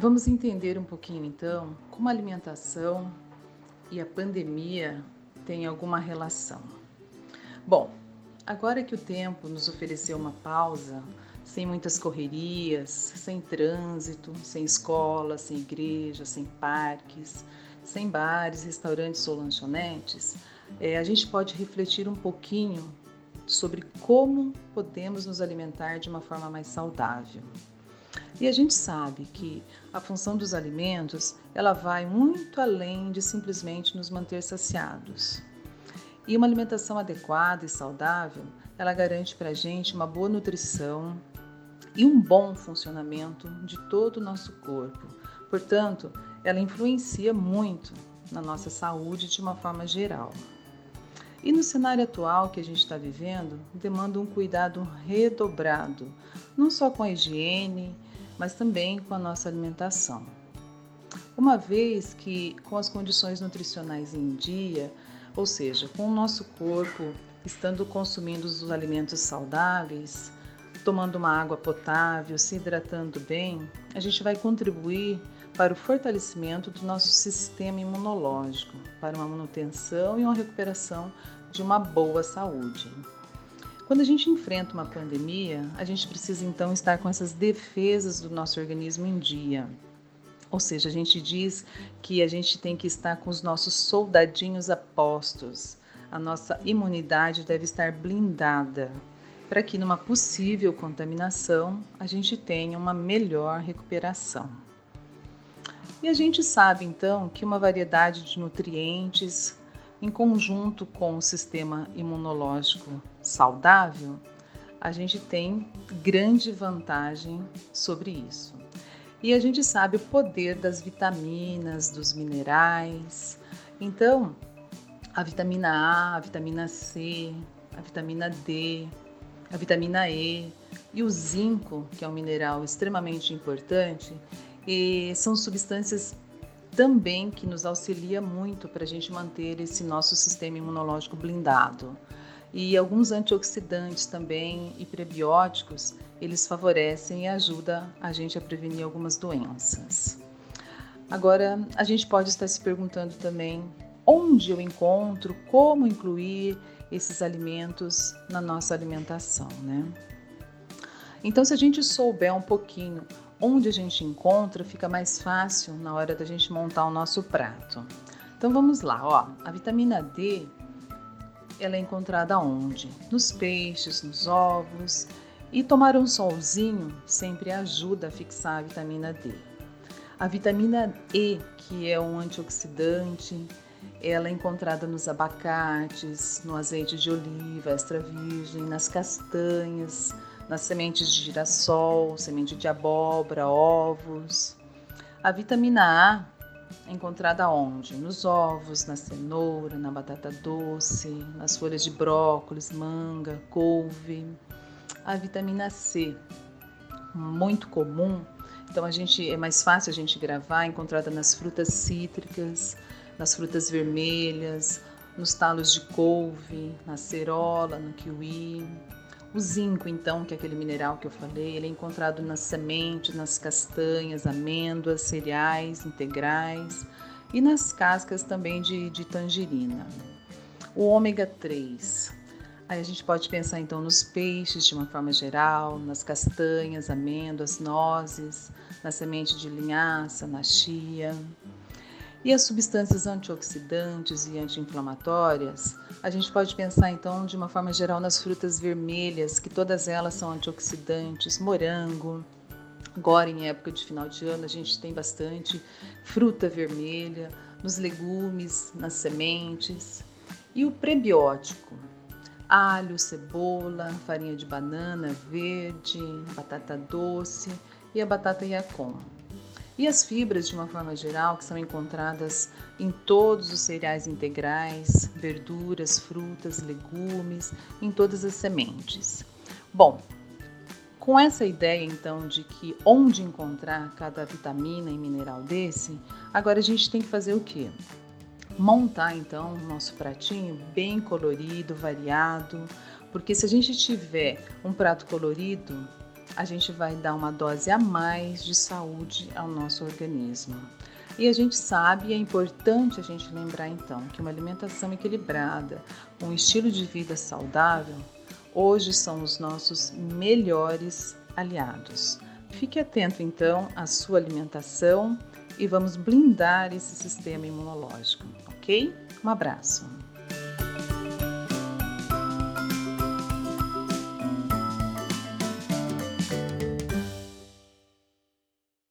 Vamos entender um pouquinho então como a alimentação e a pandemia têm alguma relação. Bom, agora que o tempo nos ofereceu uma pausa, sem muitas correrias, sem trânsito, sem escola, sem igreja, sem parques, sem bares, restaurantes ou lanchonetes, é, a gente pode refletir um pouquinho sobre como podemos nos alimentar de uma forma mais saudável. E a gente sabe que a função dos alimentos ela vai muito além de simplesmente nos manter saciados. E uma alimentação adequada e saudável, ela garante para a gente uma boa nutrição e um bom funcionamento de todo o nosso corpo. Portanto, ela influencia muito na nossa saúde de uma forma geral. E no cenário atual que a gente está vivendo, demanda um cuidado redobrado, não só com a higiene, mas também com a nossa alimentação. Uma vez que, com as condições nutricionais em dia, ou seja, com o nosso corpo estando consumindo os alimentos saudáveis, tomando uma água potável, se hidratando bem, a gente vai contribuir para o fortalecimento do nosso sistema imunológico, para uma manutenção e uma recuperação de uma boa saúde. Quando a gente enfrenta uma pandemia, a gente precisa então estar com essas defesas do nosso organismo em dia. Ou seja, a gente diz que a gente tem que estar com os nossos soldadinhos apostos. A nossa imunidade deve estar blindada para que numa possível contaminação a gente tenha uma melhor recuperação. E a gente sabe então que uma variedade de nutrientes, em conjunto com o sistema imunológico saudável, a gente tem grande vantagem sobre isso. E a gente sabe o poder das vitaminas, dos minerais. Então, a vitamina A, a vitamina C, a vitamina D, a vitamina E e o zinco, que é um mineral extremamente importante, são substâncias também que nos auxilia muito para a gente manter esse nosso sistema imunológico blindado. E alguns antioxidantes também e prebióticos, eles favorecem e ajudam a gente a prevenir algumas doenças. Agora, a gente pode estar se perguntando também onde eu encontro, como incluir esses alimentos na nossa alimentação, né? Então, se a gente souber um pouquinho onde a gente encontra, fica mais fácil na hora da gente montar o nosso prato. Então vamos lá, ó. A vitamina D ela é encontrada onde? Nos peixes, nos ovos. E tomar um solzinho sempre ajuda a fixar a vitamina D. A vitamina E, que é um antioxidante, ela é encontrada nos abacates, no azeite de oliva extra virgem, nas castanhas, nas sementes de girassol, semente de abóbora, ovos. A vitamina A é encontrada onde? Nos ovos, na cenoura, na batata doce, nas folhas de brócolis, manga, couve. A vitamina C, muito comum, então a gente é mais fácil a gente gravar, encontrada nas frutas cítricas, nas frutas vermelhas, nos talos de couve, na cerola, no kiwi. O zinco, então, que é aquele mineral que eu falei, ele é encontrado nas sementes, nas castanhas, amêndoas, cereais integrais e nas cascas também de, de tangerina. O ômega 3. Aí a gente pode pensar então nos peixes de uma forma geral, nas castanhas, amêndoas, nozes, na semente de linhaça, na chia. E as substâncias antioxidantes e anti-inflamatórias, a gente pode pensar então de uma forma geral nas frutas vermelhas, que todas elas são antioxidantes, morango. Agora em época de final de ano a gente tem bastante fruta vermelha, nos legumes, nas sementes. E o prebiótico, alho, cebola, farinha de banana verde, batata doce e a batata yacon. E as fibras, de uma forma geral, que são encontradas em todos os cereais integrais, verduras, frutas, legumes, em todas as sementes. Bom, com essa ideia então de que onde encontrar cada vitamina e mineral desse, agora a gente tem que fazer o quê? Montar então o nosso pratinho bem colorido, variado, porque se a gente tiver um prato colorido, a gente vai dar uma dose a mais de saúde ao nosso organismo. E a gente sabe, é importante a gente lembrar então, que uma alimentação equilibrada, um estilo de vida saudável, hoje são os nossos melhores aliados. Fique atento então à sua alimentação e vamos blindar esse sistema imunológico, ok? Um abraço.